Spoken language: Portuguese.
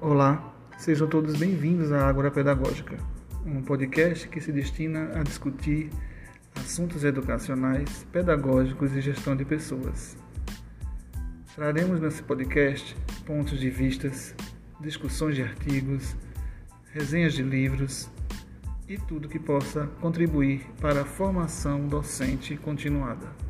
Olá, sejam todos bem-vindos à Ágora Pedagógica, um podcast que se destina a discutir assuntos educacionais, pedagógicos e gestão de pessoas. Traremos nesse podcast pontos de vistas, discussões de artigos, resenhas de livros e tudo que possa contribuir para a formação docente continuada.